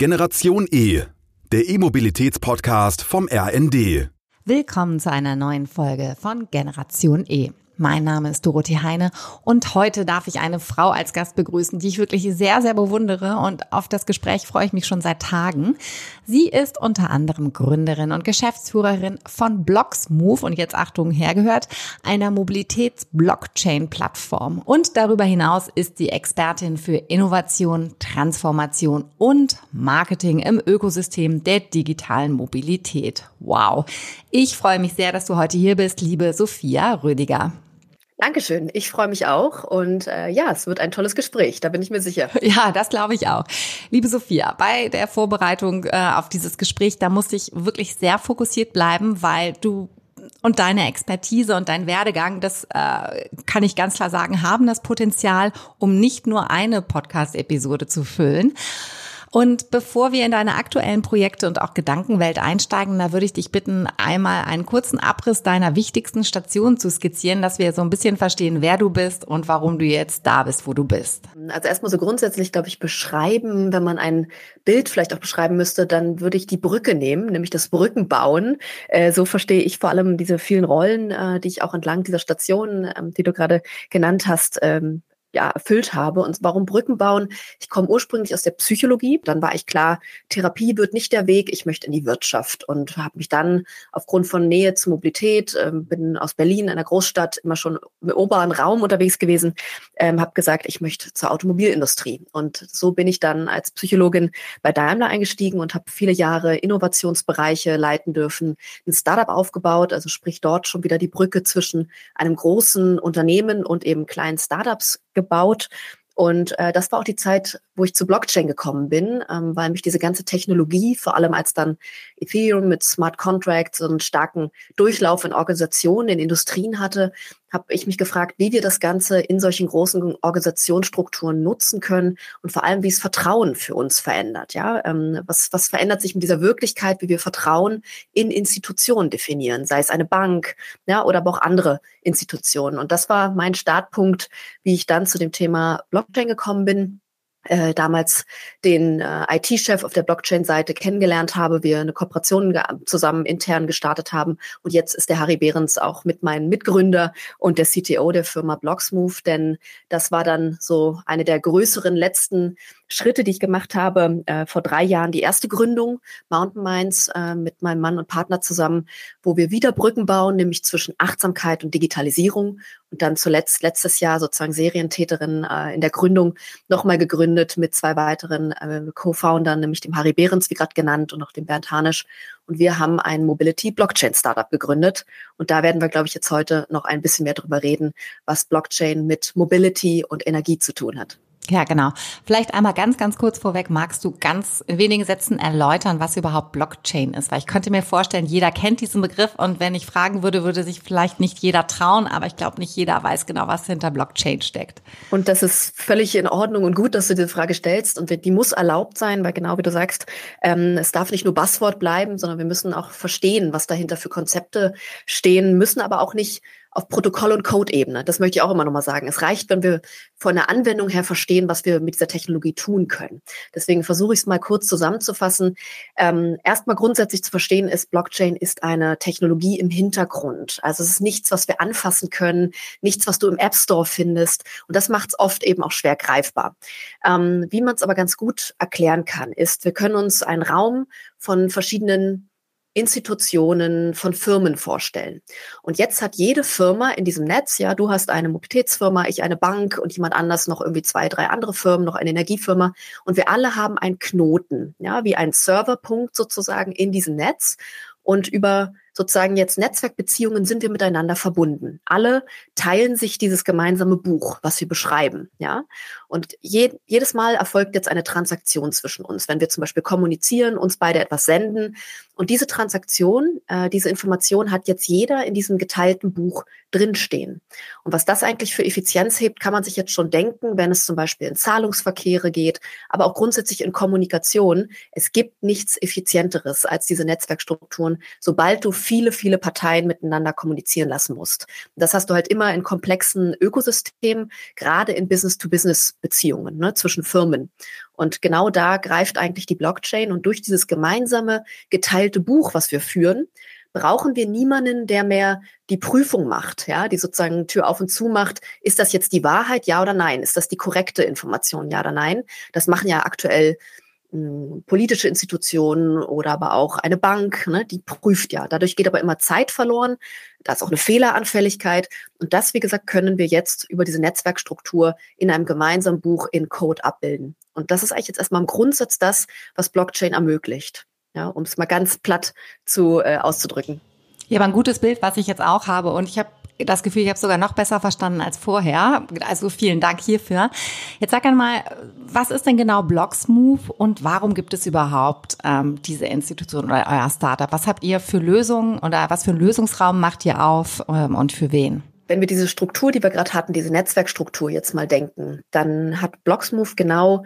Generation E, der E-Mobilitäts-Podcast vom RND. Willkommen zu einer neuen Folge von Generation E. Mein Name ist Dorothee Heine und heute darf ich eine Frau als Gast begrüßen, die ich wirklich sehr, sehr bewundere und auf das Gespräch freue ich mich schon seit Tagen. Sie ist unter anderem Gründerin und Geschäftsführerin von Blocksmove und jetzt Achtung hergehört, einer Mobilitäts-Blockchain-Plattform. Und darüber hinaus ist sie Expertin für Innovation, Transformation und Marketing im Ökosystem der digitalen Mobilität. Wow. Ich freue mich sehr, dass du heute hier bist, liebe Sophia Rödiger. Dankeschön. Ich freue mich auch und äh, ja, es wird ein tolles Gespräch, da bin ich mir sicher. Ja, das glaube ich auch. Liebe Sophia, bei der Vorbereitung äh, auf dieses Gespräch, da musste ich wirklich sehr fokussiert bleiben, weil du und deine Expertise und dein Werdegang, das äh, kann ich ganz klar sagen, haben das Potenzial, um nicht nur eine Podcast-Episode zu füllen. Und bevor wir in deine aktuellen Projekte und auch Gedankenwelt einsteigen, da würde ich dich bitten, einmal einen kurzen Abriss deiner wichtigsten Stationen zu skizzieren, dass wir so ein bisschen verstehen, wer du bist und warum du jetzt da bist, wo du bist. Also erstmal so grundsätzlich, glaube ich, beschreiben, wenn man ein Bild vielleicht auch beschreiben müsste, dann würde ich die Brücke nehmen, nämlich das Brückenbauen. Äh, so verstehe ich vor allem diese vielen Rollen, äh, die ich auch entlang dieser Stationen, ähm, die du gerade genannt hast, ähm, ja, erfüllt habe. Und warum Brücken bauen? Ich komme ursprünglich aus der Psychologie. Dann war ich klar, Therapie wird nicht der Weg. Ich möchte in die Wirtschaft und habe mich dann aufgrund von Nähe zur Mobilität, ähm, bin aus Berlin, einer Großstadt, immer schon im oberen Raum unterwegs gewesen, ähm, habe gesagt, ich möchte zur Automobilindustrie. Und so bin ich dann als Psychologin bei Daimler eingestiegen und habe viele Jahre Innovationsbereiche leiten dürfen, ein Startup aufgebaut, also sprich dort schon wieder die Brücke zwischen einem großen Unternehmen und eben kleinen Startups gebaut. Und äh, das war auch die Zeit, wo ich zu Blockchain gekommen bin, ähm, weil mich diese ganze Technologie, vor allem als dann Ethereum mit Smart Contracts und starken Durchlauf in Organisationen, in Industrien hatte, habe ich mich gefragt, wie wir das Ganze in solchen großen Organisationsstrukturen nutzen können und vor allem, wie es Vertrauen für uns verändert. Ja, ähm, was, was verändert sich mit dieser Wirklichkeit, wie wir Vertrauen in Institutionen definieren, sei es eine Bank, ja, oder aber auch andere Institutionen. Und das war mein Startpunkt, wie ich dann zu dem Thema Blockchain gekommen bin äh, damals den äh, IT-Chef auf der Blockchain-Seite kennengelernt habe, wir eine Kooperation zusammen intern gestartet haben. Und jetzt ist der Harry Behrens auch mit meinem Mitgründer und der CTO der Firma Blocksmove, denn das war dann so eine der größeren letzten Schritte, die ich gemacht habe, äh, vor drei Jahren die erste Gründung Mountain Minds äh, mit meinem Mann und Partner zusammen, wo wir wieder Brücken bauen, nämlich zwischen Achtsamkeit und Digitalisierung und dann zuletzt letztes Jahr sozusagen Serientäterin äh, in der Gründung nochmal gegründet mit zwei weiteren äh, Co-Foundern, nämlich dem Harry Behrens, wie gerade genannt, und auch dem Bernd Hanisch. Und wir haben ein Mobility Blockchain Startup gegründet. Und da werden wir, glaube ich, jetzt heute noch ein bisschen mehr drüber reden, was Blockchain mit Mobility und Energie zu tun hat. Ja, genau. Vielleicht einmal ganz, ganz kurz vorweg, magst du ganz in wenigen Sätzen erläutern, was überhaupt Blockchain ist? Weil ich könnte mir vorstellen, jeder kennt diesen Begriff und wenn ich fragen würde, würde sich vielleicht nicht jeder trauen, aber ich glaube, nicht jeder weiß genau, was hinter Blockchain steckt. Und das ist völlig in Ordnung und gut, dass du diese Frage stellst und die muss erlaubt sein, weil genau wie du sagst, ähm, es darf nicht nur Buzzword bleiben, sondern wir müssen auch verstehen, was dahinter für Konzepte stehen, müssen aber auch nicht auf Protokoll- und Code-Ebene. Das möchte ich auch immer nochmal sagen. Es reicht, wenn wir von der Anwendung her verstehen, was wir mit dieser Technologie tun können. Deswegen versuche ich es mal kurz zusammenzufassen. Ähm, Erstmal grundsätzlich zu verstehen ist, Blockchain ist eine Technologie im Hintergrund. Also es ist nichts, was wir anfassen können, nichts, was du im App Store findest. Und das macht es oft eben auch schwer greifbar. Ähm, wie man es aber ganz gut erklären kann, ist, wir können uns einen Raum von verschiedenen Institutionen von Firmen vorstellen. Und jetzt hat jede Firma in diesem Netz, ja, du hast eine Mobilitätsfirma, ich eine Bank und jemand anders noch irgendwie zwei, drei andere Firmen, noch eine Energiefirma. Und wir alle haben einen Knoten, ja, wie ein Serverpunkt sozusagen in diesem Netz. Und über sozusagen jetzt Netzwerkbeziehungen sind wir miteinander verbunden. Alle teilen sich dieses gemeinsame Buch, was wir beschreiben, ja. Und je, jedes Mal erfolgt jetzt eine Transaktion zwischen uns, wenn wir zum Beispiel kommunizieren, uns beide etwas senden. Und diese Transaktion, äh, diese Information hat jetzt jeder in diesem geteilten Buch drinstehen. Und was das eigentlich für Effizienz hebt, kann man sich jetzt schon denken, wenn es zum Beispiel in Zahlungsverkehre geht, aber auch grundsätzlich in Kommunikation. Es gibt nichts Effizienteres als diese Netzwerkstrukturen, sobald du viele, viele Parteien miteinander kommunizieren lassen musst. Das hast du halt immer in komplexen Ökosystemen, gerade in Business-to-Business-Beziehungen ne, zwischen Firmen. Und genau da greift eigentlich die Blockchain und durch dieses gemeinsame geteilte Buch, was wir führen, brauchen wir niemanden, der mehr die Prüfung macht, ja, die sozusagen Tür auf und zu macht. Ist das jetzt die Wahrheit, ja oder nein? Ist das die korrekte Information, ja oder nein? Das machen ja aktuell politische Institutionen oder aber auch eine Bank, ne, die prüft ja. Dadurch geht aber immer Zeit verloren. Da ist auch eine Fehleranfälligkeit. Und das, wie gesagt, können wir jetzt über diese Netzwerkstruktur in einem gemeinsamen Buch in Code abbilden. Und das ist eigentlich jetzt erstmal im Grundsatz das, was Blockchain ermöglicht ja, um es mal ganz platt zu äh, auszudrücken. Ja, aber ein gutes Bild, was ich jetzt auch habe und ich habe das Gefühl, ich habe sogar noch besser verstanden als vorher. Also vielen Dank hierfür. Jetzt sag einmal, was ist denn genau Blocksmove und warum gibt es überhaupt ähm, diese Institution oder euer Startup? Was habt ihr für Lösungen oder was für einen Lösungsraum macht ihr auf ähm, und für wen? Wenn wir diese Struktur, die wir gerade hatten, diese Netzwerkstruktur jetzt mal denken, dann hat Blocksmove genau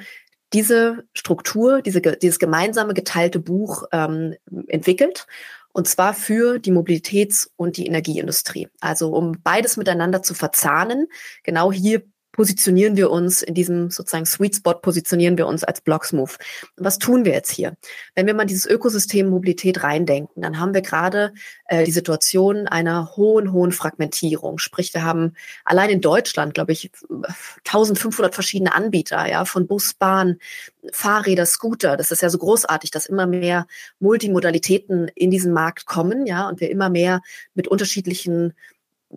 diese Struktur, diese, dieses gemeinsame geteilte Buch ähm, entwickelt. Und zwar für die Mobilitäts- und die Energieindustrie. Also um beides miteinander zu verzahnen. Genau hier positionieren wir uns in diesem sozusagen Sweet Spot, positionieren wir uns als Blocksmove. Was tun wir jetzt hier? Wenn wir mal dieses Ökosystem Mobilität reindenken, dann haben wir gerade äh, die Situation einer hohen, hohen Fragmentierung. Sprich, wir haben allein in Deutschland, glaube ich, 1500 verschiedene Anbieter, ja, von Bus, Bahn, Fahrräder, Scooter. Das ist ja so großartig, dass immer mehr Multimodalitäten in diesen Markt kommen, ja, und wir immer mehr mit unterschiedlichen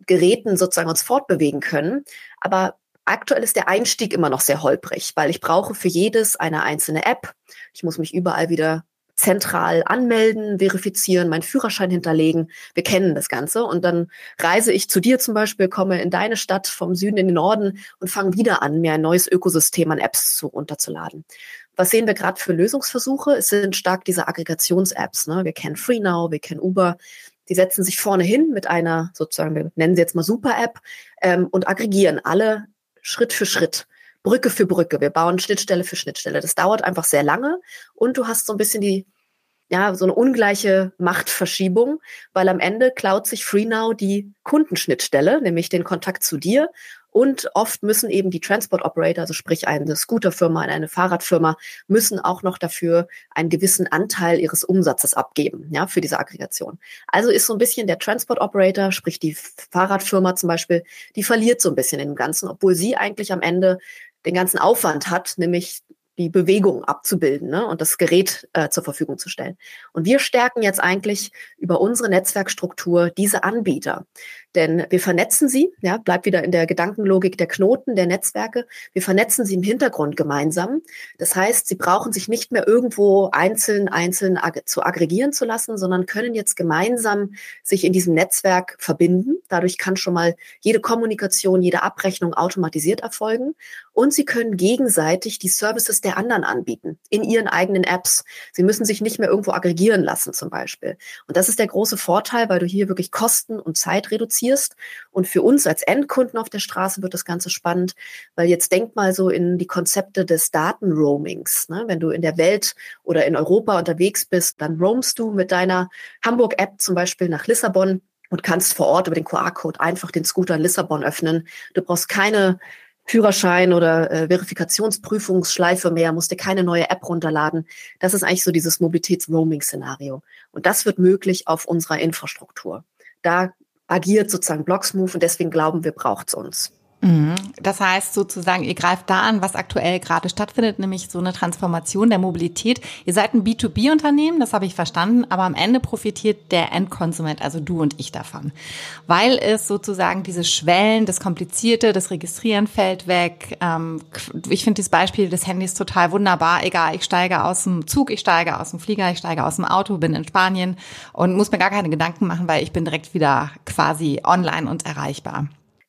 Geräten sozusagen uns fortbewegen können. Aber Aktuell ist der Einstieg immer noch sehr holprig, weil ich brauche für jedes eine einzelne App. Ich muss mich überall wieder zentral anmelden, verifizieren, meinen Führerschein hinterlegen. Wir kennen das Ganze. Und dann reise ich zu dir zum Beispiel, komme in deine Stadt vom Süden in den Norden und fange wieder an, mir ein neues Ökosystem an Apps zu runterzuladen. Was sehen wir gerade für Lösungsversuche? Es sind stark diese Aggregations-Apps. Ne? Wir kennen FreeNow, wir kennen Uber. Die setzen sich vorne hin mit einer, sozusagen, wir nennen sie jetzt mal Super-App ähm, und aggregieren alle Schritt für Schritt, Brücke für Brücke. Wir bauen Schnittstelle für Schnittstelle. Das dauert einfach sehr lange und du hast so ein bisschen die, ja, so eine ungleiche Machtverschiebung, weil am Ende klaut sich FreeNow die Kundenschnittstelle, nämlich den Kontakt zu dir und oft müssen eben die Transport Operator, also sprich eine Scooterfirma, eine Fahrradfirma, müssen auch noch dafür einen gewissen Anteil ihres Umsatzes abgeben, ja, für diese Aggregation. Also ist so ein bisschen der Transport Operator, sprich die Fahrradfirma zum Beispiel, die verliert so ein bisschen dem Ganzen, obwohl sie eigentlich am Ende den ganzen Aufwand hat, nämlich die Bewegung abzubilden ne, und das Gerät äh, zur Verfügung zu stellen. Und wir stärken jetzt eigentlich über unsere Netzwerkstruktur diese Anbieter. Denn wir vernetzen sie, ja, bleibt wieder in der Gedankenlogik der Knoten, der Netzwerke. Wir vernetzen sie im Hintergrund gemeinsam. Das heißt, sie brauchen sich nicht mehr irgendwo einzeln, einzeln ag zu aggregieren zu lassen, sondern können jetzt gemeinsam sich in diesem Netzwerk verbinden. Dadurch kann schon mal jede Kommunikation, jede Abrechnung automatisiert erfolgen. Und sie können gegenseitig die Services der anderen anbieten in ihren eigenen Apps. Sie müssen sich nicht mehr irgendwo aggregieren lassen zum Beispiel. Und das ist der große Vorteil, weil du hier wirklich Kosten und Zeit reduzierst investierst. Und für uns als Endkunden auf der Straße wird das Ganze spannend, weil jetzt denk mal so in die Konzepte des Datenroamings. Ne? Wenn du in der Welt oder in Europa unterwegs bist, dann roamst du mit deiner Hamburg-App zum Beispiel nach Lissabon und kannst vor Ort über den QR-Code einfach den Scooter in Lissabon öffnen. Du brauchst keine Führerschein oder äh, Verifikationsprüfungsschleife mehr, musst dir keine neue App runterladen. Das ist eigentlich so dieses Mobilitäts-Roaming-Szenario. Und das wird möglich auf unserer Infrastruktur. Da agiert sozusagen Blocksmove und deswegen glauben wir, braucht es uns. Mhm. Das heißt sozusagen, ihr greift da an, was aktuell gerade stattfindet, nämlich so eine Transformation der Mobilität. Ihr seid ein B2B-Unternehmen, das habe ich verstanden, aber am Ende profitiert der Endkonsument, also du und ich davon. Weil es sozusagen diese Schwellen, das Komplizierte, das Registrieren fällt weg. Ähm, ich finde das Beispiel des Handys total wunderbar. Egal, ich steige aus dem Zug, ich steige aus dem Flieger, ich steige aus dem Auto, bin in Spanien und muss mir gar keine Gedanken machen, weil ich bin direkt wieder quasi online und erreichbar.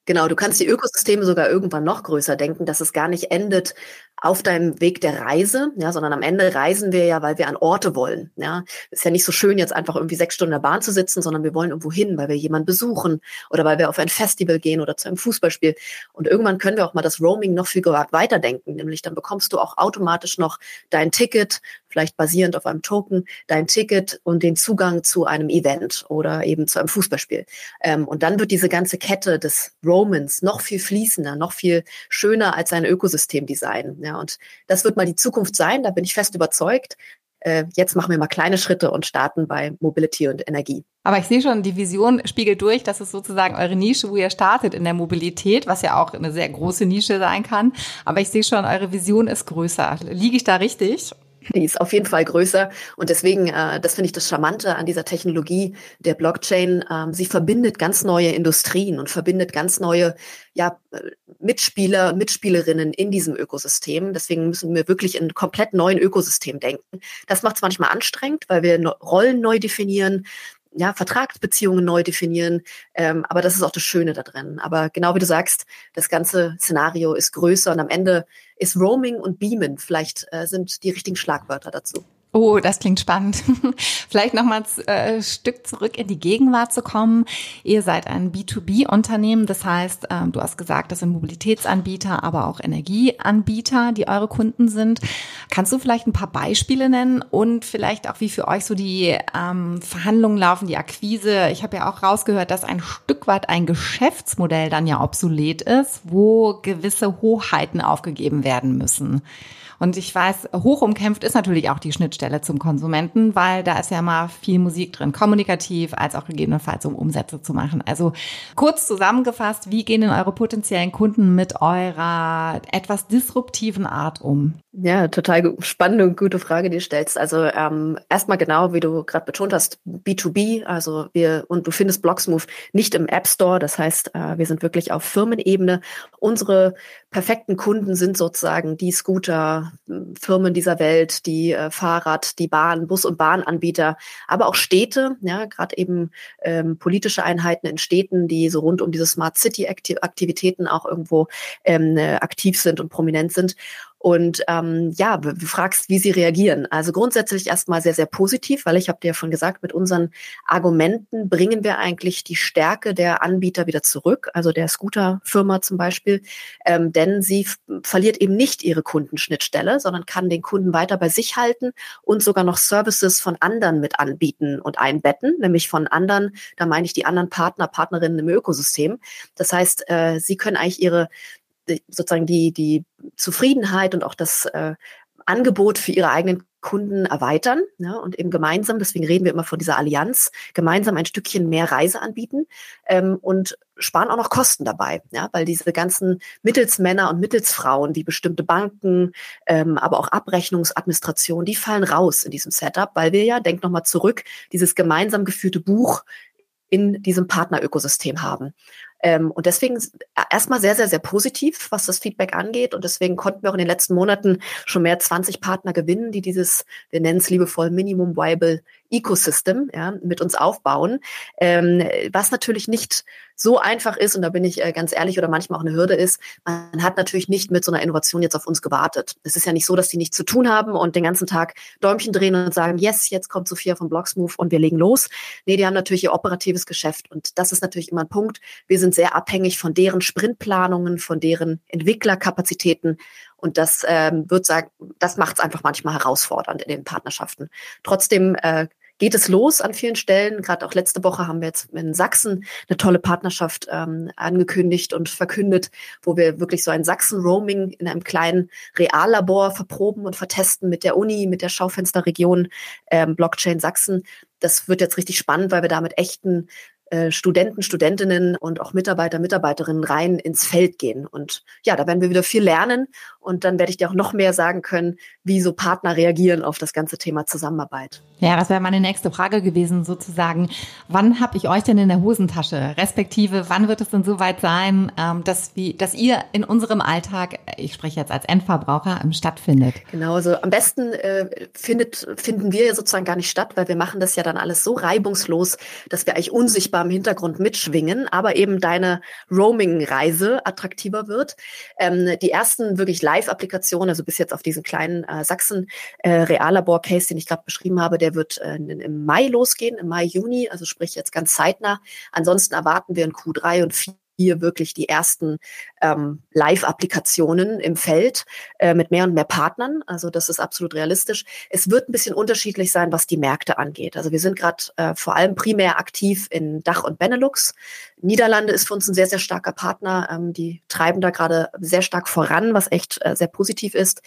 Genau, du kannst die Ökosysteme sogar irgendwann noch größer denken, dass es gar nicht endet auf deinem Weg der Reise, ja, sondern am Ende reisen wir ja, weil wir an Orte wollen. Ja, ist ja nicht so schön, jetzt einfach irgendwie sechs Stunden in der Bahn zu sitzen, sondern wir wollen irgendwo hin, weil wir jemanden besuchen oder weil wir auf ein Festival gehen oder zu einem Fußballspiel. Und irgendwann können wir auch mal das Roaming noch viel weiterdenken, nämlich dann bekommst du auch automatisch noch dein Ticket, vielleicht basierend auf einem Token, dein Ticket und den Zugang zu einem Event oder eben zu einem Fußballspiel. Ähm, und dann wird diese ganze Kette des Romans noch viel fließender, noch viel schöner als ein Ökosystemdesign. Ja, und das wird mal die Zukunft sein, da bin ich fest überzeugt. Äh, jetzt machen wir mal kleine Schritte und starten bei Mobility und Energie. Aber ich sehe schon, die Vision spiegelt durch, dass es sozusagen eure Nische, wo ihr startet in der Mobilität, was ja auch eine sehr große Nische sein kann. Aber ich sehe schon, eure Vision ist größer. Liege ich da richtig? Die ist auf jeden Fall größer und deswegen, äh, das finde ich das Charmante an dieser Technologie der Blockchain. Ähm, sie verbindet ganz neue Industrien und verbindet ganz neue ja, äh, Mitspieler und Mitspielerinnen in diesem Ökosystem. Deswegen müssen wir wirklich in komplett neuen Ökosystem denken. Das macht es manchmal anstrengend, weil wir Rollen neu definieren, ja, Vertragsbeziehungen neu definieren. Ähm, aber das ist auch das Schöne da drin. Aber genau wie du sagst, das ganze Szenario ist größer und am Ende ist Roaming und Beamen vielleicht äh, sind die richtigen Schlagwörter dazu. Oh, das klingt spannend. Vielleicht noch mal ein äh, Stück zurück in die Gegenwart zu kommen. Ihr seid ein B2B-Unternehmen, das heißt, ähm, du hast gesagt, das sind Mobilitätsanbieter, aber auch Energieanbieter, die eure Kunden sind. Kannst du vielleicht ein paar Beispiele nennen und vielleicht auch, wie für euch so die ähm, Verhandlungen laufen, die Akquise? Ich habe ja auch rausgehört, dass ein Stück weit ein Geschäftsmodell dann ja obsolet ist, wo gewisse Hochheiten aufgegeben werden müssen. Und ich weiß, hoch umkämpft ist natürlich auch die Schnittstelle zum Konsumenten, weil da ist ja mal viel Musik drin, kommunikativ als auch gegebenenfalls, um Umsätze zu machen. Also kurz zusammengefasst, wie gehen denn eure potenziellen Kunden mit eurer etwas disruptiven Art um? Ja, total spannende und gute Frage, die du stellst. Also ähm, erstmal genau, wie du gerade betont hast, B2B, also wir und du findest Blocksmove nicht im App Store, das heißt, äh, wir sind wirklich auf Firmenebene. Unsere perfekten Kunden sind sozusagen die Scooter, Firmen dieser Welt, die äh, Fahrrad, die Bahn, Bus- und Bahnanbieter, aber auch Städte, ja, gerade eben ähm, politische Einheiten in Städten, die so rund um diese Smart City Aktivitäten auch irgendwo ähm, äh, aktiv sind und prominent sind. Und ähm, ja, du fragst, wie sie reagieren. Also grundsätzlich erstmal sehr, sehr positiv, weil ich habe dir ja schon gesagt, mit unseren Argumenten bringen wir eigentlich die Stärke der Anbieter wieder zurück, also der Scooter-Firma zum Beispiel, ähm, denn sie verliert eben nicht ihre Kundenschnittstelle, sondern kann den Kunden weiter bei sich halten und sogar noch Services von anderen mit anbieten und einbetten, nämlich von anderen, da meine ich die anderen Partner, Partnerinnen im Ökosystem. Das heißt, äh, sie können eigentlich ihre sozusagen die, die Zufriedenheit und auch das äh, Angebot für ihre eigenen Kunden erweitern ja, und eben gemeinsam, deswegen reden wir immer von dieser Allianz, gemeinsam ein Stückchen mehr Reise anbieten ähm, und sparen auch noch Kosten dabei, ja, weil diese ganzen Mittelsmänner und Mittelsfrauen, wie bestimmte Banken, ähm, aber auch Abrechnungsadministration, die fallen raus in diesem Setup, weil wir ja, denk nochmal zurück, dieses gemeinsam geführte Buch in diesem Partnerökosystem haben. Ähm, und deswegen äh, erstmal sehr, sehr, sehr positiv, was das Feedback angeht. Und deswegen konnten wir auch in den letzten Monaten schon mehr 20 Partner gewinnen, die dieses, wir nennen es liebevoll Minimum Viable Ecosystem ja, mit uns aufbauen. Ähm, was natürlich nicht so einfach ist, und da bin ich äh, ganz ehrlich, oder manchmal auch eine Hürde ist, man hat natürlich nicht mit so einer Innovation jetzt auf uns gewartet. Es ist ja nicht so, dass die nichts zu tun haben und den ganzen Tag Däumchen drehen und sagen, yes, jetzt kommt Sophia von Blocksmove und wir legen los. Nee, die haben natürlich ihr operatives Geschäft und das ist natürlich immer ein Punkt. Wir sind sehr abhängig von deren Sprintplanungen, von deren Entwicklerkapazitäten und das ähm, wird sagen, das macht es einfach manchmal herausfordernd in den Partnerschaften. Trotzdem äh, geht es los an vielen Stellen. Gerade auch letzte Woche haben wir jetzt in Sachsen eine tolle Partnerschaft ähm, angekündigt und verkündet, wo wir wirklich so ein Sachsen-Roaming in einem kleinen Reallabor verproben und vertesten mit der Uni, mit der Schaufensterregion ähm, Blockchain Sachsen. Das wird jetzt richtig spannend, weil wir da mit echten äh, Studenten, Studentinnen und auch Mitarbeiter, Mitarbeiterinnen rein ins Feld gehen. Und ja, da werden wir wieder viel lernen Und dann werde ich dir auch noch mehr sagen können, wie so Partner reagieren auf das ganze Thema Zusammenarbeit. Ja, das wäre meine nächste Frage gewesen, sozusagen. Wann habe ich euch denn in der Hosentasche? Respektive, wann wird es denn so weit sein, ähm, dass, wie, dass ihr in unserem Alltag, ich spreche jetzt als Endverbraucher, ähm, stattfindet? Genau, also am besten äh, findet, finden wir sozusagen gar nicht statt, weil wir machen das ja dann alles so reibungslos, dass wir eigentlich unsichtbar im Hintergrund mitschwingen, aber eben deine Roaming-Reise attraktiver wird. Ähm, die ersten wirklich Live-Applikationen, also bis jetzt auf diesen kleinen äh, Sachsen-Reallabor-Case, äh, den ich gerade beschrieben habe, der wird äh, im Mai losgehen, im Mai, Juni, also sprich jetzt ganz zeitnah. Ansonsten erwarten wir in Q3 und 4 hier wirklich die ersten ähm, Live-Applikationen im Feld äh, mit mehr und mehr Partnern. Also das ist absolut realistisch. Es wird ein bisschen unterschiedlich sein, was die Märkte angeht. Also wir sind gerade äh, vor allem primär aktiv in Dach und Benelux. Niederlande ist für uns ein sehr, sehr starker Partner. Ähm, die treiben da gerade sehr stark voran, was echt äh, sehr positiv ist.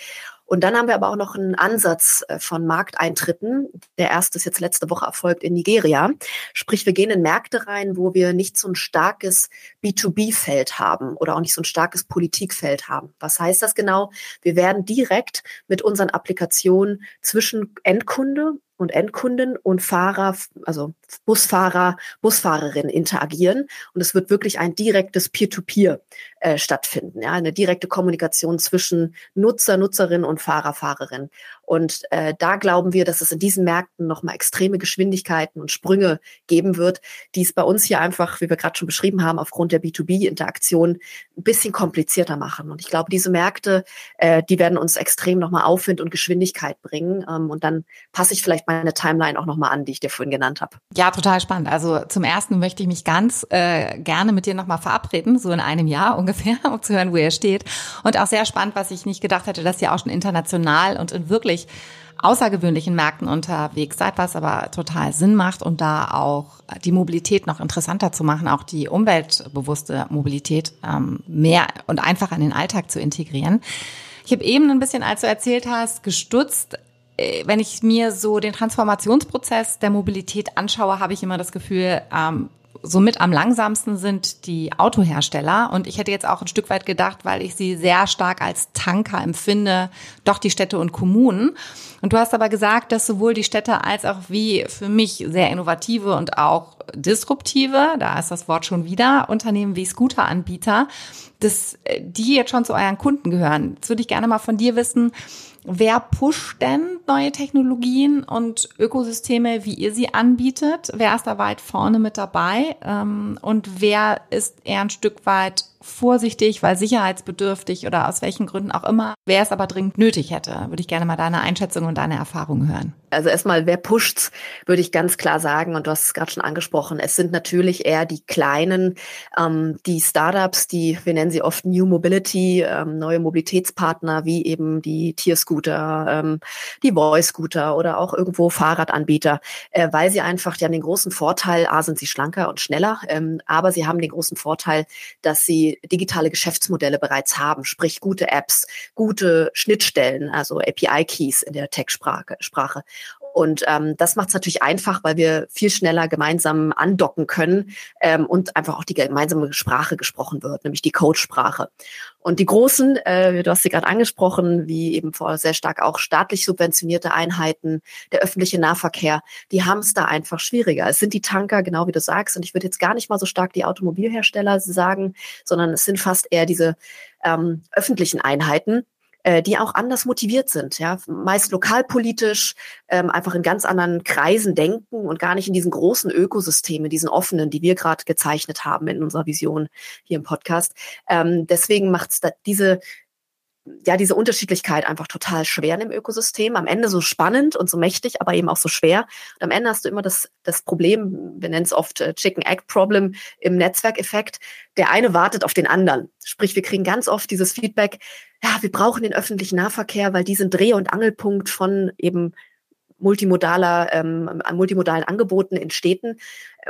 Und dann haben wir aber auch noch einen Ansatz äh, von Markteintritten. Der erste ist jetzt letzte Woche erfolgt in Nigeria. Sprich, wir gehen in Märkte rein, wo wir nicht so ein starkes B2B-Feld haben oder auch nicht so ein starkes Politikfeld haben. Was heißt das genau? Wir werden direkt mit unseren Applikationen zwischen Endkunde und Endkunden und Fahrer, also Busfahrer, Busfahrerin interagieren. Und es wird wirklich ein direktes Peer-to-Peer äh, stattfinden, ja, eine direkte Kommunikation zwischen Nutzer, Nutzerin und Fahrer, Fahrerin. Und äh, da glauben wir, dass es in diesen Märkten nochmal extreme Geschwindigkeiten und Sprünge geben wird, die es bei uns hier einfach, wie wir gerade schon beschrieben haben, aufgrund der B2B-Interaktion ein bisschen komplizierter machen. Und ich glaube, diese Märkte, äh, die werden uns extrem nochmal Aufwind und Geschwindigkeit bringen. Ähm, und dann passe ich vielleicht meine Timeline auch nochmal an, die ich dir vorhin genannt habe. Ja, total spannend. Also zum ersten möchte ich mich ganz äh, gerne mit dir nochmal verabreden, so in einem Jahr ungefähr, um zu hören, wo ihr steht. Und auch sehr spannend, was ich nicht gedacht hätte, dass ihr auch schon international und in wirklich wirklich außergewöhnlichen Märkten unterwegs seid, was aber total Sinn macht und da auch die Mobilität noch interessanter zu machen, auch die umweltbewusste Mobilität ähm, mehr und einfacher in den Alltag zu integrieren. Ich habe eben ein bisschen, als du erzählt hast, gestutzt. Äh, wenn ich mir so den Transformationsprozess der Mobilität anschaue, habe ich immer das Gefühl, ähm, somit am langsamsten sind die Autohersteller. Und ich hätte jetzt auch ein Stück weit gedacht, weil ich sie sehr stark als Tanker empfinde, doch die Städte und Kommunen. Und du hast aber gesagt, dass sowohl die Städte als auch wie für mich sehr innovative und auch disruptive, da ist das Wort schon wieder, Unternehmen wie Scooteranbieter, dass die jetzt schon zu euren Kunden gehören. Jetzt würde ich gerne mal von dir wissen, Wer pusht denn neue Technologien und Ökosysteme, wie ihr sie anbietet? Wer ist da weit vorne mit dabei? Ähm, und wer ist eher ein Stück weit vorsichtig, weil sicherheitsbedürftig oder aus welchen Gründen auch immer, wer es aber dringend nötig hätte? Würde ich gerne mal deine Einschätzung und deine Erfahrung hören. Also erstmal, wer pusht's, würde ich ganz klar sagen, und du hast es gerade schon angesprochen, es sind natürlich eher die kleinen, ähm, die Startups, die, wir nennen sie oft New Mobility, ähm, neue Mobilitätspartner, wie eben die Tierscooter, ähm, die Voice-Scooter oder auch irgendwo Fahrradanbieter, äh, weil sie einfach, haben den großen Vorteil, A, sind sie schlanker und schneller, ähm, aber sie haben den großen Vorteil, dass sie digitale Geschäftsmodelle bereits haben, sprich gute Apps, gute Schnittstellen, also API-Keys in der Tech-Sprache. Und ähm, das macht es natürlich einfach, weil wir viel schneller gemeinsam andocken können ähm, und einfach auch die gemeinsame Sprache gesprochen wird, nämlich die Codesprache. Und die großen, äh, du hast sie gerade angesprochen, wie eben vor sehr stark auch staatlich subventionierte Einheiten, der öffentliche Nahverkehr, die haben es da einfach schwieriger. Es sind die Tanker, genau wie du sagst, und ich würde jetzt gar nicht mal so stark die Automobilhersteller sagen, sondern es sind fast eher diese ähm, öffentlichen Einheiten, äh, die auch anders motiviert sind, ja, meist lokalpolitisch, ähm, einfach in ganz anderen Kreisen denken und gar nicht in diesen großen Ökosystemen, diesen offenen, die wir gerade gezeichnet haben in unserer Vision hier im Podcast. Ähm, deswegen macht es diese ja, diese Unterschiedlichkeit einfach total schwer im Ökosystem. Am Ende so spannend und so mächtig, aber eben auch so schwer. Und am Ende hast du immer das, das Problem, wir nennen es oft äh, Chicken Egg Problem im Netzwerkeffekt. Der eine wartet auf den anderen. Sprich, wir kriegen ganz oft dieses Feedback, ja, wir brauchen den öffentlichen Nahverkehr, weil die sind Dreh- und Angelpunkt von eben multimodaler, ähm, multimodalen Angeboten in Städten.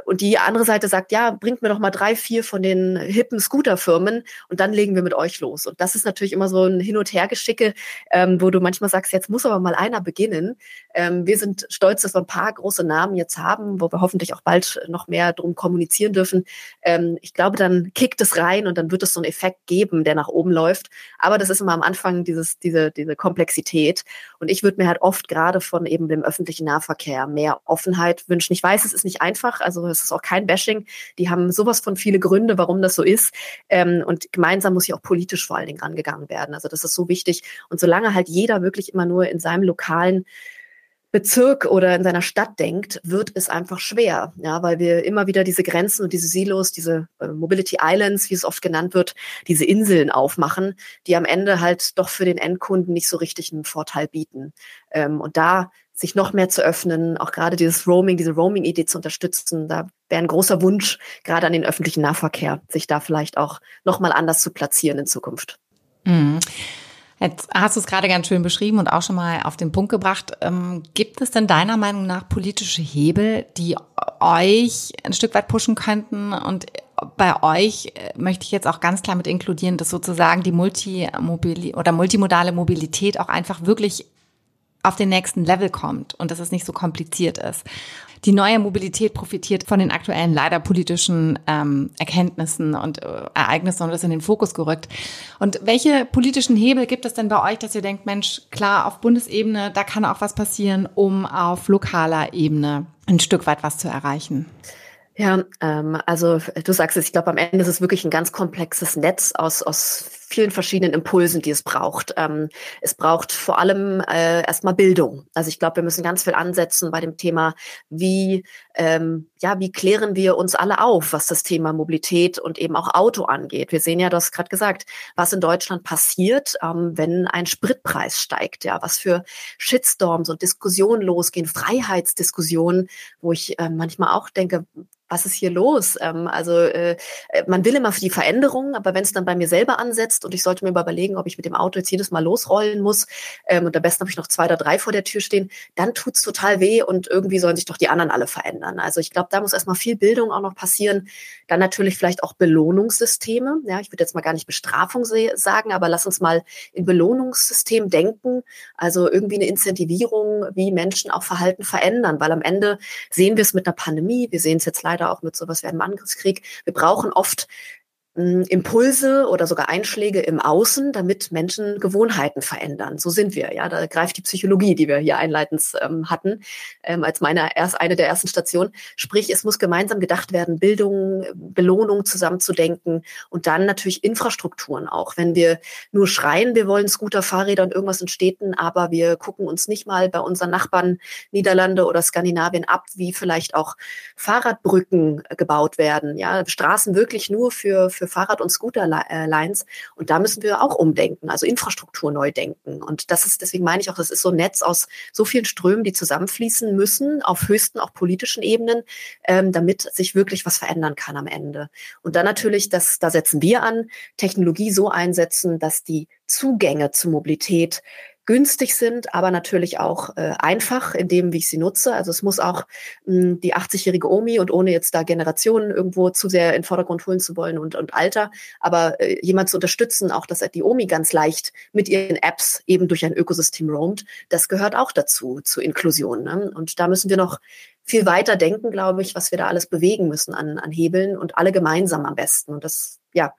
Und die andere Seite sagt, ja, bringt mir doch mal drei, vier von den hippen Scooterfirmen und dann legen wir mit euch los. Und das ist natürlich immer so ein Hin- und Hergeschicke, ähm, wo du manchmal sagst, jetzt muss aber mal einer beginnen. Ähm, wir sind stolz, dass wir ein paar große Namen jetzt haben, wo wir hoffentlich auch bald noch mehr drum kommunizieren dürfen. Ähm, ich glaube, dann kickt es rein und dann wird es so einen Effekt geben, der nach oben läuft. Aber das ist immer am Anfang dieses, diese, diese Komplexität. Und ich würde mir halt oft gerade von eben dem öffentlichen Nahverkehr mehr Offenheit wünschen. Ich weiß, es ist nicht einfach. Also es ist auch kein Bashing. Die haben sowas von viele Gründe, warum das so ist. Ähm, und gemeinsam muss hier auch politisch vor allen Dingen rangegangen werden. Also das ist so wichtig. Und solange halt jeder wirklich immer nur in seinem lokalen Bezirk oder in seiner Stadt denkt, wird es einfach schwer, ja, weil wir immer wieder diese Grenzen und diese Silos, diese äh, Mobility Islands, wie es oft genannt wird, diese Inseln aufmachen, die am Ende halt doch für den Endkunden nicht so richtig einen Vorteil bieten. Ähm, und da sich noch mehr zu öffnen, auch gerade dieses Roaming, diese Roaming-Idee zu unterstützen. Da wäre ein großer Wunsch, gerade an den öffentlichen Nahverkehr, sich da vielleicht auch nochmal anders zu platzieren in Zukunft. Mhm. Jetzt hast du es gerade ganz schön beschrieben und auch schon mal auf den Punkt gebracht. Ähm, gibt es denn deiner Meinung nach politische Hebel, die euch ein Stück weit pushen könnten? Und bei euch äh, möchte ich jetzt auch ganz klar mit inkludieren, dass sozusagen die Multimobili oder multimodale Mobilität auch einfach wirklich auf den nächsten Level kommt und dass es nicht so kompliziert ist. Die neue Mobilität profitiert von den aktuellen leider politischen ähm, Erkenntnissen und äh, Ereignissen und ist in den Fokus gerückt. Und welche politischen Hebel gibt es denn bei euch, dass ihr denkt, Mensch, klar, auf Bundesebene, da kann auch was passieren, um auf lokaler Ebene ein Stück weit was zu erreichen? Ja, ähm, also du sagst es, ich glaube, am Ende ist es wirklich ein ganz komplexes Netz aus, aus vielen verschiedenen Impulsen, die es braucht. Ähm, es braucht vor allem äh, erstmal Bildung. Also ich glaube, wir müssen ganz viel ansetzen bei dem Thema, wie, ähm, ja, wie klären wir uns alle auf, was das Thema Mobilität und eben auch Auto angeht. Wir sehen ja, du hast gerade gesagt, was in Deutschland passiert, ähm, wenn ein Spritpreis steigt, ja, was für Shitstorms und Diskussionen losgehen, Freiheitsdiskussionen, wo ich äh, manchmal auch denke, was ist hier los? Ähm, also äh, äh, man will immer für die Veränderung, aber wenn es dann bei mir selber ansetzt und ich sollte mir überlegen, ob ich mit dem Auto jetzt jedes Mal losrollen muss ähm, und am besten habe ich noch zwei oder drei vor der Tür stehen, dann tut's total weh und irgendwie sollen sich doch die anderen alle verändern. Also ich glaube, da muss erstmal viel Bildung auch noch passieren. Dann natürlich vielleicht auch Belohnungssysteme. Ja, ich würde jetzt mal gar nicht Bestrafung sagen, aber lass uns mal in Belohnungssystem denken. Also irgendwie eine Incentivierung, wie Menschen auch Verhalten verändern, weil am Ende sehen wir es mit einer Pandemie, wir sehen es jetzt leider leider auch mit sowas wie einem Angriffskrieg. Wir brauchen oft Impulse oder sogar Einschläge im Außen, damit Menschen Gewohnheiten verändern. So sind wir, ja. Da greift die Psychologie, die wir hier einleitend ähm, hatten, ähm, als meine erst eine der ersten Stationen. Sprich, es muss gemeinsam gedacht werden, Bildung, Belohnung zusammenzudenken und dann natürlich Infrastrukturen auch. Wenn wir nur schreien, wir wollen Scooter, Fahrräder und irgendwas in Städten, aber wir gucken uns nicht mal bei unseren Nachbarn Niederlande oder Skandinavien ab, wie vielleicht auch Fahrradbrücken gebaut werden, ja, Straßen wirklich nur für, für für Fahrrad- und Scooterlines. Und da müssen wir auch umdenken, also Infrastruktur neu denken. Und das ist, deswegen meine ich auch, das ist so ein Netz aus so vielen Strömen, die zusammenfließen müssen, auf höchsten, auch politischen Ebenen, ähm, damit sich wirklich was verändern kann am Ende. Und dann natürlich, das, da setzen wir an, Technologie so einsetzen, dass die Zugänge zu Mobilität günstig sind, aber natürlich auch äh, einfach in dem, wie ich sie nutze. Also es muss auch mh, hm, die 80-jährige Omi und ohne jetzt da Generationen irgendwo zu sehr in den Vordergrund holen zu wollen und, und Alter, aber äh, jemand zu unterstützen, auch dass die Omi ganz leicht mit ihren Apps eben durch ein Ökosystem roamt, das gehört auch dazu, zur Inklusion. Ne? Und da müssen wir noch viel weiter denken, glaube ich, was wir da alles bewegen müssen an, an Hebeln und alle gemeinsam am besten. Und das, ja,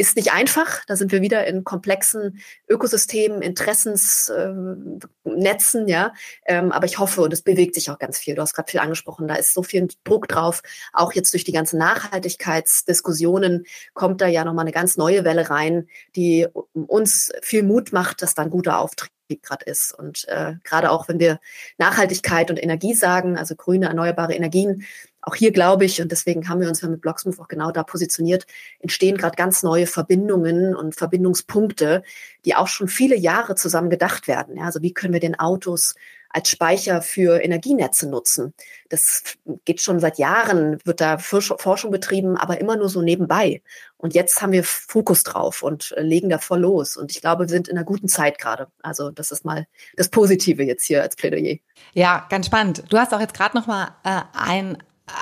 ist nicht einfach. Da sind wir wieder in komplexen Ökosystemen, Interessensnetzen, äh, ja. Ähm, aber ich hoffe, und es bewegt sich auch ganz viel. Du hast gerade viel angesprochen, da ist so viel Druck drauf. Auch jetzt durch die ganzen Nachhaltigkeitsdiskussionen kommt da ja nochmal eine ganz neue Welle rein, die uns viel Mut macht, dass da ein guter Auftritt gerade ist. Und äh, gerade auch, wenn wir Nachhaltigkeit und Energie sagen, also grüne, erneuerbare Energien, auch hier glaube ich, und deswegen haben wir uns ja mit Blocksmove auch genau da positioniert, entstehen gerade ganz neue Verbindungen und Verbindungspunkte, die auch schon viele Jahre zusammen gedacht werden. Ja, also wie können wir den Autos als Speicher für Energienetze nutzen. Das geht schon seit Jahren, wird da Forschung betrieben, aber immer nur so nebenbei. Und jetzt haben wir Fokus drauf und äh, legen da voll los. Und ich glaube, wir sind in einer guten Zeit gerade. Also das ist mal das Positive jetzt hier als Plädoyer. Ja, ganz spannend. Du hast auch jetzt gerade noch mal äh, ein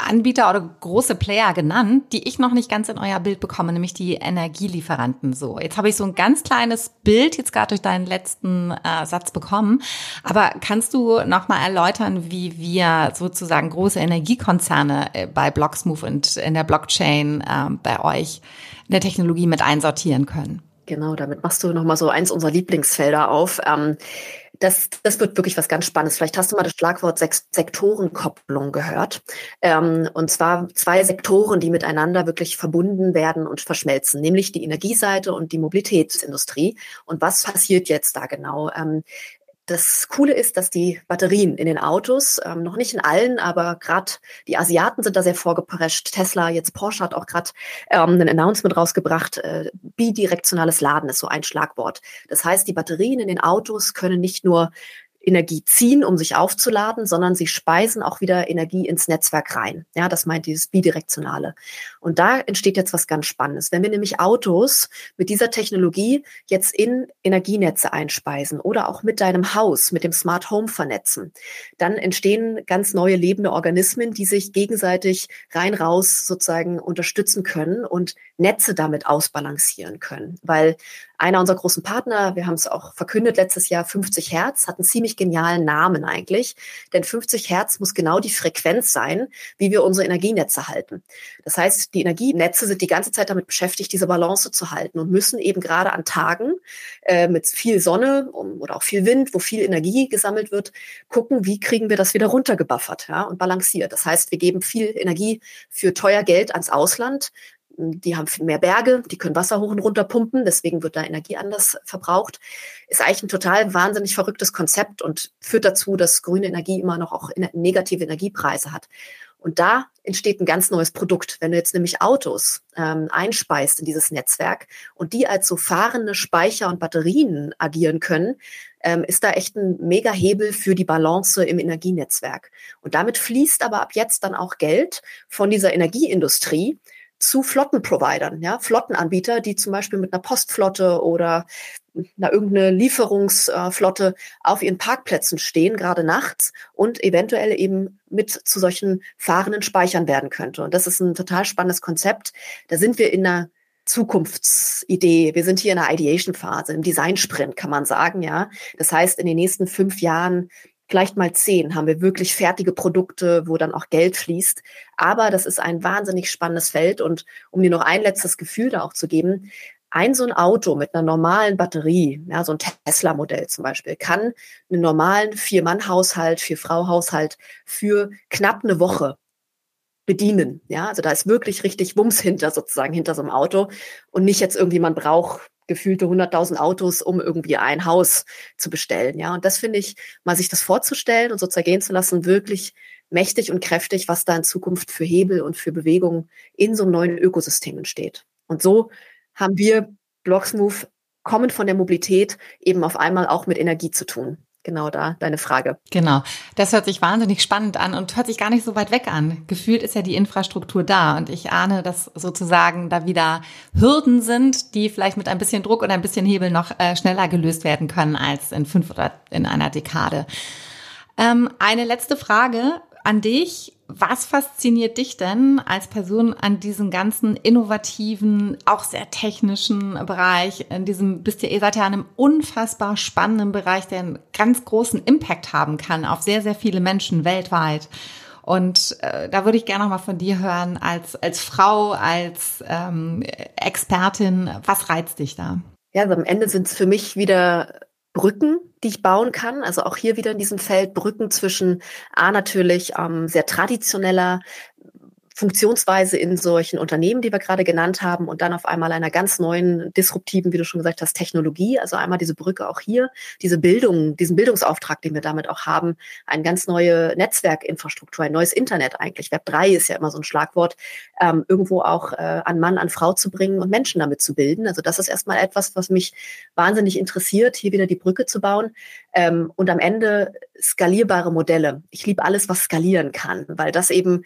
Anbieter oder große Player genannt, die ich noch nicht ganz in euer Bild bekomme, nämlich die Energielieferanten. So, jetzt habe ich so ein ganz kleines Bild jetzt gerade durch deinen letzten äh, Satz bekommen. Aber kannst du noch mal erläutern, wie wir sozusagen große Energiekonzerne äh, bei Blocksmove und in der Blockchain äh, bei euch in der Technologie mit einsortieren können? Genau, damit machst du noch mal so eins unserer Lieblingsfelder auf. Ähm, das, das wird wirklich was ganz Spannendes. Vielleicht hast du mal das Schlagwort Sektorenkopplung gehört. Ähm, und zwar zwei Sektoren, die miteinander wirklich verbunden werden und verschmelzen, nämlich die Energieseite und die Mobilitätsindustrie. Und was passiert jetzt da genau? Ähm, das Coole ist, dass die Batterien in den Autos, ähm, noch nicht in allen, aber gerade die Asiaten sind da sehr vorgeprescht. Tesla, jetzt Porsche hat auch gerade ähm, ein Announcement rausgebracht. Äh, bidirektionales Laden ist so ein Schlagwort. Das heißt, die Batterien in den Autos können nicht nur Energie ziehen, um sich aufzuladen, sondern sie speisen auch wieder Energie ins Netzwerk rein. Ja, das meint dieses Bidirektionale. Und da entsteht jetzt was ganz Spannendes. Wenn wir nämlich Autos mit dieser Technologie jetzt in Energienetze einspeisen oder auch mit deinem Haus, mit dem Smart Home vernetzen, dann entstehen ganz neue lebende Organismen, die sich gegenseitig rein raus sozusagen unterstützen können und Netze damit ausbalancieren können. Weil einer unserer großen Partner, wir haben es auch verkündet letztes Jahr, 50 Hertz, hat einen ziemlich genialen Namen eigentlich. Denn 50 Hertz muss genau die Frequenz sein, wie wir unsere Energienetze halten. Das heißt, die Energienetze sind die ganze Zeit damit beschäftigt, diese Balance zu halten und müssen eben gerade an Tagen äh, mit viel Sonne oder auch viel Wind, wo viel Energie gesammelt wird, gucken, wie kriegen wir das wieder runtergebuffert ja, und balanciert. Das heißt, wir geben viel Energie für teuer Geld ans Ausland, die haben mehr Berge, die können Wasser hoch und runter pumpen, deswegen wird da Energie anders verbraucht. Ist eigentlich ein total wahnsinnig verrücktes Konzept und führt dazu, dass grüne Energie immer noch auch negative Energiepreise hat. Und da entsteht ein ganz neues Produkt. Wenn du jetzt nämlich Autos ähm, einspeist in dieses Netzwerk und die als so fahrende Speicher und Batterien agieren können, ähm, ist da echt ein mega Hebel für die Balance im Energienetzwerk. Und damit fließt aber ab jetzt dann auch Geld von dieser Energieindustrie zu Flottenprovidern, ja, Flottenanbieter, die zum Beispiel mit einer Postflotte oder einer irgendeine Lieferungsflotte auf ihren Parkplätzen stehen, gerade nachts und eventuell eben mit zu solchen fahrenden Speichern werden könnte. Und das ist ein total spannendes Konzept. Da sind wir in einer Zukunftsidee. Wir sind hier in der Ideation-Phase, im Design-Sprint, kann man sagen, ja. Das heißt, in den nächsten fünf Jahren vielleicht mal zehn haben wir wirklich fertige Produkte, wo dann auch Geld fließt. Aber das ist ein wahnsinnig spannendes Feld. Und um dir noch ein letztes Gefühl da auch zu geben, ein so ein Auto mit einer normalen Batterie, ja, so ein Tesla-Modell zum Beispiel, kann einen normalen Vier-Mann-Haushalt, Vier-Frau-Haushalt für knapp eine Woche bedienen. Ja, also da ist wirklich richtig Wumms hinter sozusagen, hinter so einem Auto und nicht jetzt irgendwie, man braucht gefühlte 100.000 Autos, um irgendwie ein Haus zu bestellen. Ja, und das finde ich, mal sich das vorzustellen und so zergehen zu lassen, wirklich mächtig und kräftig, was da in Zukunft für Hebel und für Bewegungen in so einem neuen Ökosystem entsteht. Und so haben wir Blocksmove kommen von der Mobilität eben auf einmal auch mit Energie zu tun genau da deine Frage. Genau. Das hört sich wahnsinnig spannend an und hört sich gar nicht so weit weg an. Gefühlt ist ja die Infrastruktur da und ich ahne, dass sozusagen da wieder Hürden sind, die vielleicht mit ein bisschen Druck und ein bisschen Hebel noch äh, schneller gelöst werden können als in fünf oder in einer Dekade. Ähm, eine letzte Frage an dich. Was fasziniert dich denn als Person an diesem ganzen innovativen, auch sehr technischen Bereich? In diesem, bist ihr, ihr seid ja in einem unfassbar spannenden Bereich, der einen ganz großen Impact haben kann auf sehr, sehr viele Menschen weltweit. Und äh, da würde ich gerne noch mal von dir hören, als, als Frau, als ähm, Expertin, was reizt dich da? Ja, also am Ende sind es für mich wieder Brücken, die ich bauen kann. Also auch hier wieder in diesem Feld Brücken zwischen A natürlich ähm, sehr traditioneller Funktionsweise in solchen Unternehmen, die wir gerade genannt haben und dann auf einmal einer ganz neuen, disruptiven, wie du schon gesagt hast, Technologie. Also einmal diese Brücke auch hier, diese Bildung, diesen Bildungsauftrag, den wir damit auch haben, eine ganz neue Netzwerkinfrastruktur, ein neues Internet eigentlich. Web 3 ist ja immer so ein Schlagwort, ähm, irgendwo auch äh, an Mann, an Frau zu bringen und Menschen damit zu bilden. Also das ist erstmal etwas, was mich wahnsinnig interessiert, hier wieder die Brücke zu bauen. Ähm, und am Ende skalierbare Modelle. Ich liebe alles, was skalieren kann, weil das eben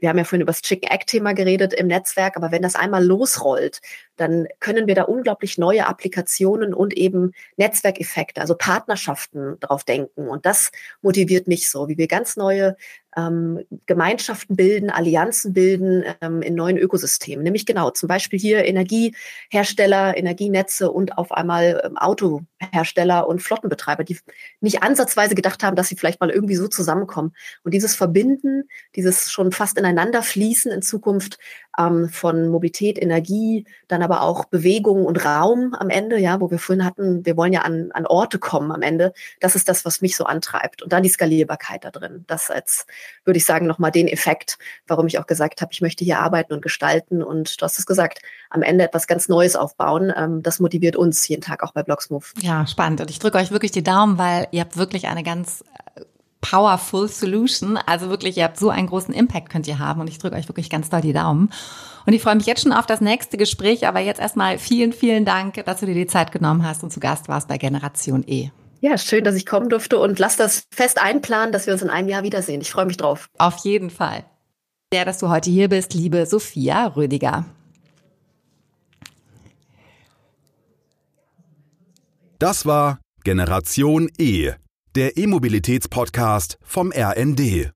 wir haben ja vorhin über das Chicken Egg Thema geredet im Netzwerk, aber wenn das einmal losrollt, dann können wir da unglaublich neue Applikationen und eben Netzwerkeffekte, also Partnerschaften drauf denken. Und das motiviert mich so, wie wir ganz neue ähm, Gemeinschaften bilden, Allianzen bilden ähm, in neuen Ökosystemen. Nämlich genau, zum Beispiel hier Energiehersteller, Energienetze und auf einmal ähm, Autohersteller und Flottenbetreiber, die nicht ansatzweise gedacht haben, dass sie vielleicht mal irgendwie so zusammenkommen. Und dieses Verbinden, dieses schon fast ineinander fließen in Zukunft ähm, von Mobilität, Energie, dann aber auch Bewegung und Raum am Ende, ja, wo wir vorhin hatten, wir wollen ja an, an Orte kommen am Ende. Das ist das, was mich so antreibt. Und dann die Skalierbarkeit da drin. Das als würde ich sagen, nochmal den Effekt, warum ich auch gesagt habe, ich möchte hier arbeiten und gestalten und du hast es gesagt, am Ende etwas ganz Neues aufbauen. Ähm, das motiviert uns jeden Tag auch bei Blocksmove. Ja, spannend. Und ich drücke euch wirklich die Daumen, weil ihr habt wirklich eine ganz powerful Solution. Also wirklich, ihr habt so einen großen Impact könnt ihr haben und ich drücke euch wirklich ganz doll die Daumen. Und ich freue mich jetzt schon auf das nächste Gespräch, aber jetzt erstmal vielen, vielen Dank, dass du dir die Zeit genommen hast und zu Gast warst bei Generation E. Ja, schön, dass ich kommen durfte und lass das fest einplanen, dass wir uns in einem Jahr wiedersehen. Ich freue mich drauf. Auf jeden Fall. Sehr, dass du heute hier bist, liebe Sophia Rödiger. Das war Generation E, der E-Mobilitäts-Podcast vom RND.